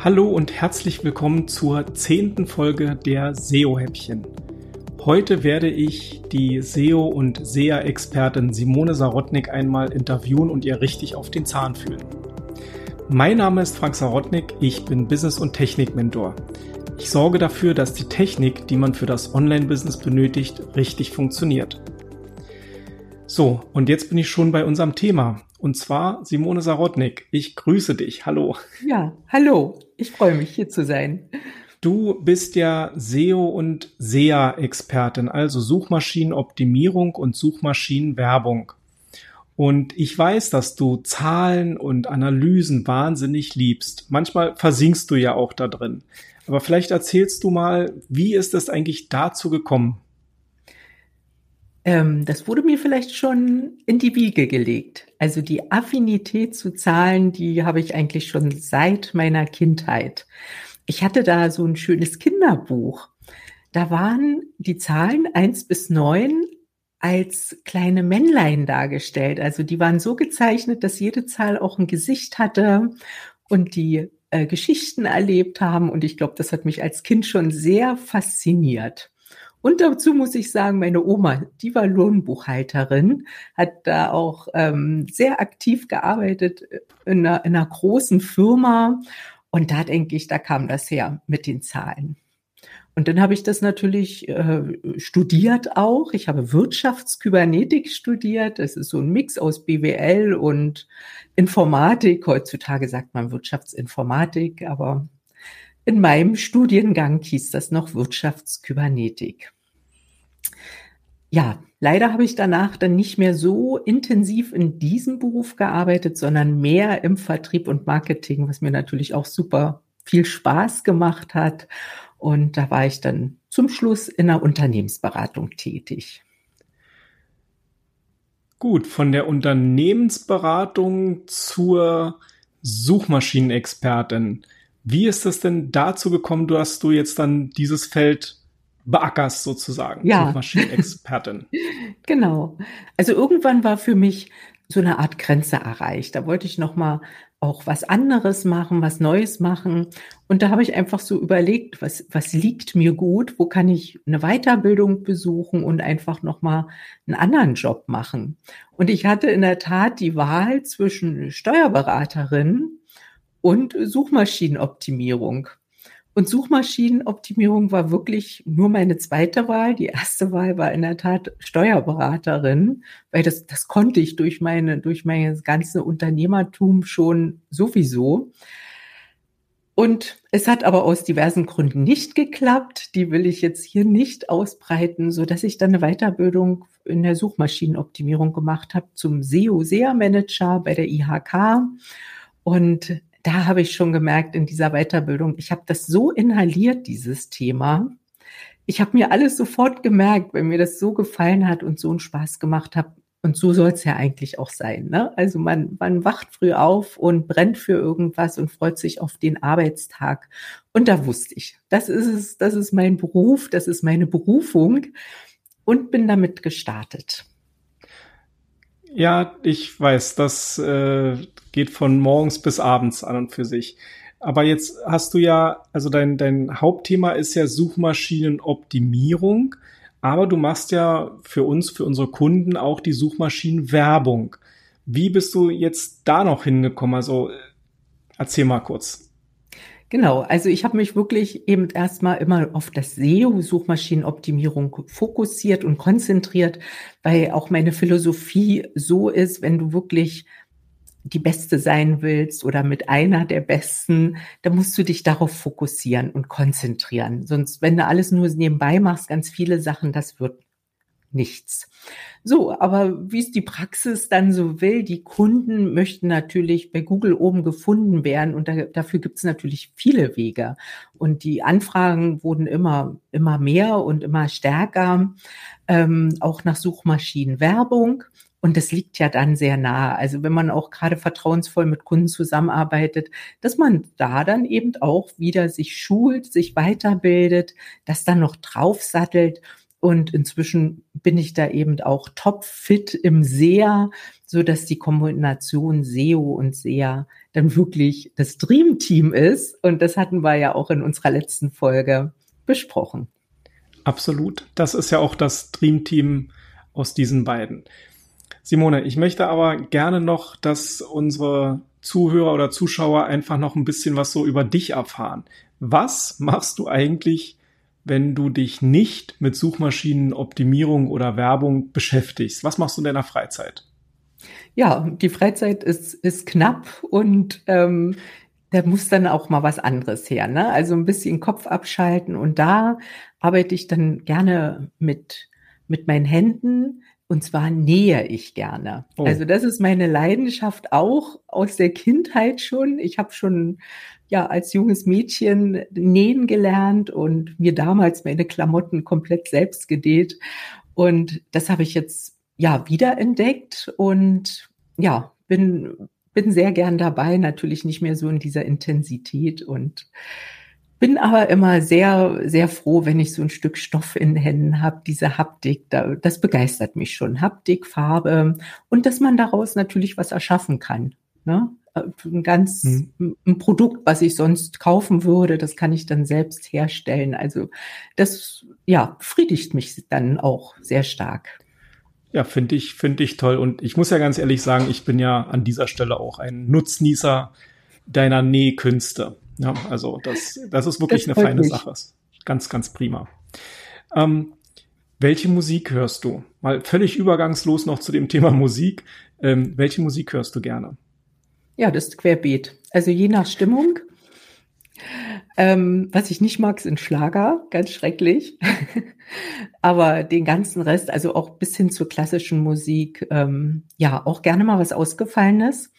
Hallo und herzlich willkommen zur zehnten Folge der SEO-Häppchen. Heute werde ich die SEO- und SEA-Expertin Simone Sarotnik einmal interviewen und ihr richtig auf den Zahn fühlen. Mein Name ist Frank Sarotnik, ich bin Business- und Technik-Mentor. Ich sorge dafür, dass die Technik, die man für das Online-Business benötigt, richtig funktioniert. So, und jetzt bin ich schon bei unserem Thema. Und zwar Simone Sarotnik. Ich grüße dich. Hallo. Ja, hallo. Ich freue mich, hier zu sein. Du bist ja SEO und SEA-Expertin, also Suchmaschinenoptimierung und Suchmaschinenwerbung. Und ich weiß, dass du Zahlen und Analysen wahnsinnig liebst. Manchmal versinkst du ja auch da drin. Aber vielleicht erzählst du mal, wie ist es eigentlich dazu gekommen? Ähm, das wurde mir vielleicht schon in die Wiege gelegt. Also die Affinität zu Zahlen, die habe ich eigentlich schon seit meiner Kindheit. Ich hatte da so ein schönes Kinderbuch. Da waren die Zahlen eins bis neun als kleine Männlein dargestellt. Also die waren so gezeichnet, dass jede Zahl auch ein Gesicht hatte und die äh, Geschichten erlebt haben. Und ich glaube, das hat mich als Kind schon sehr fasziniert. Und dazu muss ich sagen, meine Oma, die war Lohnbuchhalterin, hat da auch ähm, sehr aktiv gearbeitet in einer, in einer großen Firma. Und da denke ich, da kam das her mit den Zahlen. Und dann habe ich das natürlich äh, studiert auch. Ich habe Wirtschaftskybernetik studiert. Das ist so ein Mix aus BWL und Informatik. Heutzutage sagt man Wirtschaftsinformatik, aber in meinem Studiengang hieß das noch Wirtschaftskybernetik. Ja, leider habe ich danach dann nicht mehr so intensiv in diesem Beruf gearbeitet, sondern mehr im Vertrieb und Marketing, was mir natürlich auch super viel Spaß gemacht hat. Und da war ich dann zum Schluss in der Unternehmensberatung tätig. Gut, von der Unternehmensberatung zur Suchmaschinenexpertin. Wie ist es denn dazu gekommen, dass du jetzt dann dieses Feld beackerst sozusagen, ja. Suchmaschinenexpertin? genau. Also irgendwann war für mich so eine Art Grenze erreicht. Da wollte ich noch mal auch was anderes machen, was Neues machen. Und da habe ich einfach so überlegt, was, was liegt mir gut? Wo kann ich eine Weiterbildung besuchen und einfach nochmal einen anderen Job machen? Und ich hatte in der Tat die Wahl zwischen Steuerberaterin und Suchmaschinenoptimierung. Und Suchmaschinenoptimierung war wirklich nur meine zweite Wahl. Die erste Wahl war in der Tat Steuerberaterin, weil das, das konnte ich durch meine, durch mein ganze Unternehmertum schon sowieso. Und es hat aber aus diversen Gründen nicht geklappt. Die will ich jetzt hier nicht ausbreiten, so dass ich dann eine Weiterbildung in der Suchmaschinenoptimierung gemacht habe zum SEO SEA Manager bei der IHK. Und da habe ich schon gemerkt in dieser Weiterbildung, ich habe das so inhaliert, dieses Thema. Ich habe mir alles sofort gemerkt, wenn mir das so gefallen hat und so einen Spaß gemacht hat. Und so soll es ja eigentlich auch sein. Ne? Also man, man wacht früh auf und brennt für irgendwas und freut sich auf den Arbeitstag. Und da wusste ich, das ist es, das ist mein Beruf, das ist meine Berufung und bin damit gestartet. Ja, ich weiß, das äh, geht von morgens bis abends an und für sich. Aber jetzt hast du ja, also dein, dein Hauptthema ist ja Suchmaschinenoptimierung, aber du machst ja für uns, für unsere Kunden auch die Suchmaschinenwerbung. Wie bist du jetzt da noch hingekommen? Also erzähl mal kurz. Genau, also ich habe mich wirklich eben erstmal immer auf das SEO, Suchmaschinenoptimierung, fokussiert und konzentriert, weil auch meine Philosophie so ist, wenn du wirklich die Beste sein willst oder mit einer der Besten, dann musst du dich darauf fokussieren und konzentrieren. Sonst, wenn du alles nur nebenbei machst, ganz viele Sachen, das wird nichts. So, aber wie es die Praxis dann so will, die Kunden möchten natürlich bei Google oben gefunden werden und da, dafür gibt es natürlich viele Wege. Und die Anfragen wurden immer, immer mehr und immer stärker, ähm, auch nach Suchmaschinenwerbung. Und das liegt ja dann sehr nah. Also wenn man auch gerade vertrauensvoll mit Kunden zusammenarbeitet, dass man da dann eben auch wieder sich schult, sich weiterbildet, das dann noch draufsattelt und inzwischen bin ich da eben auch topfit im SEA, so dass die Kombination SEO und SEA dann wirklich das Dreamteam ist. Und das hatten wir ja auch in unserer letzten Folge besprochen. Absolut. Das ist ja auch das Dreamteam aus diesen beiden. Simone, ich möchte aber gerne noch, dass unsere Zuhörer oder Zuschauer einfach noch ein bisschen was so über dich erfahren. Was machst du eigentlich wenn du dich nicht mit Suchmaschinenoptimierung oder Werbung beschäftigst? Was machst du in deiner Freizeit? Ja, die Freizeit ist, ist knapp und ähm, da muss dann auch mal was anderes her. Ne? Also ein bisschen Kopf abschalten und da arbeite ich dann gerne mit, mit meinen Händen. Und zwar nähe ich gerne. Oh. Also das ist meine Leidenschaft auch aus der Kindheit schon. Ich habe schon ja als junges Mädchen nähen gelernt und mir damals meine Klamotten komplett selbst genäht. Und das habe ich jetzt ja wiederentdeckt und ja, bin, bin sehr gern dabei, natürlich nicht mehr so in dieser Intensität und bin aber immer sehr, sehr froh, wenn ich so ein Stück Stoff in den Händen habe, diese Haptik, da, das begeistert mich schon. Haptik, Farbe und dass man daraus natürlich was erschaffen kann. Ne? ein ganz hm. ein Produkt, was ich sonst kaufen würde, das kann ich dann selbst herstellen. Also das ja befriedigt mich dann auch sehr stark. Ja, finde ich, finde ich toll. Und ich muss ja ganz ehrlich sagen, ich bin ja an dieser Stelle auch ein Nutznießer deiner Nähkünste. Ja, also das, das ist wirklich das eine feine mich. Sache. Ganz, ganz prima. Ähm, welche Musik hörst du? Mal völlig übergangslos noch zu dem Thema Musik. Ähm, welche Musik hörst du gerne? Ja, das ist querbeet. Also je nach Stimmung. Ähm, was ich nicht mag, sind Schlager, ganz schrecklich. Aber den ganzen Rest, also auch bis hin zur klassischen Musik, ähm, ja, auch gerne mal was Ausgefallenes.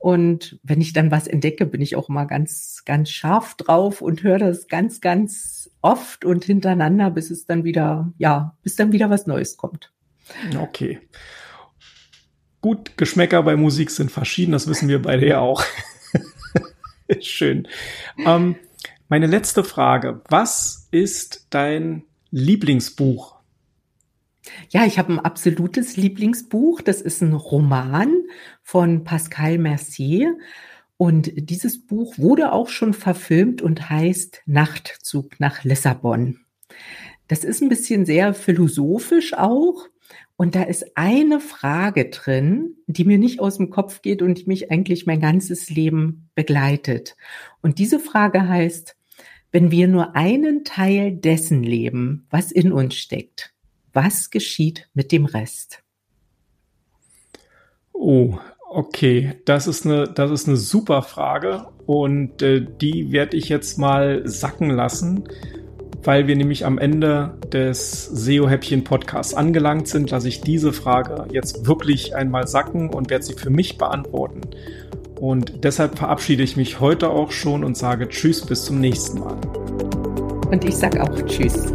Und wenn ich dann was entdecke, bin ich auch mal ganz, ganz scharf drauf und höre das ganz, ganz oft und hintereinander, bis es dann wieder, ja, bis dann wieder was Neues kommt. Okay. Gut, Geschmäcker bei Musik sind verschieden, das wissen wir beide ja auch. Schön. Ähm, meine letzte Frage. Was ist dein Lieblingsbuch? Ja, ich habe ein absolutes Lieblingsbuch. Das ist ein Roman von Pascal Mercier. Und dieses Buch wurde auch schon verfilmt und heißt Nachtzug nach Lissabon. Das ist ein bisschen sehr philosophisch auch. Und da ist eine Frage drin, die mir nicht aus dem Kopf geht und die mich eigentlich mein ganzes Leben begleitet. Und diese Frage heißt, wenn wir nur einen Teil dessen leben, was in uns steckt, was geschieht mit dem Rest? Oh, okay, das ist eine, das ist eine super Frage und äh, die werde ich jetzt mal sacken lassen weil wir nämlich am Ende des SEO-Häppchen-Podcasts angelangt sind, lasse ich diese Frage jetzt wirklich einmal sacken und werde sie für mich beantworten. Und deshalb verabschiede ich mich heute auch schon und sage Tschüss bis zum nächsten Mal. Und ich sage auch Tschüss.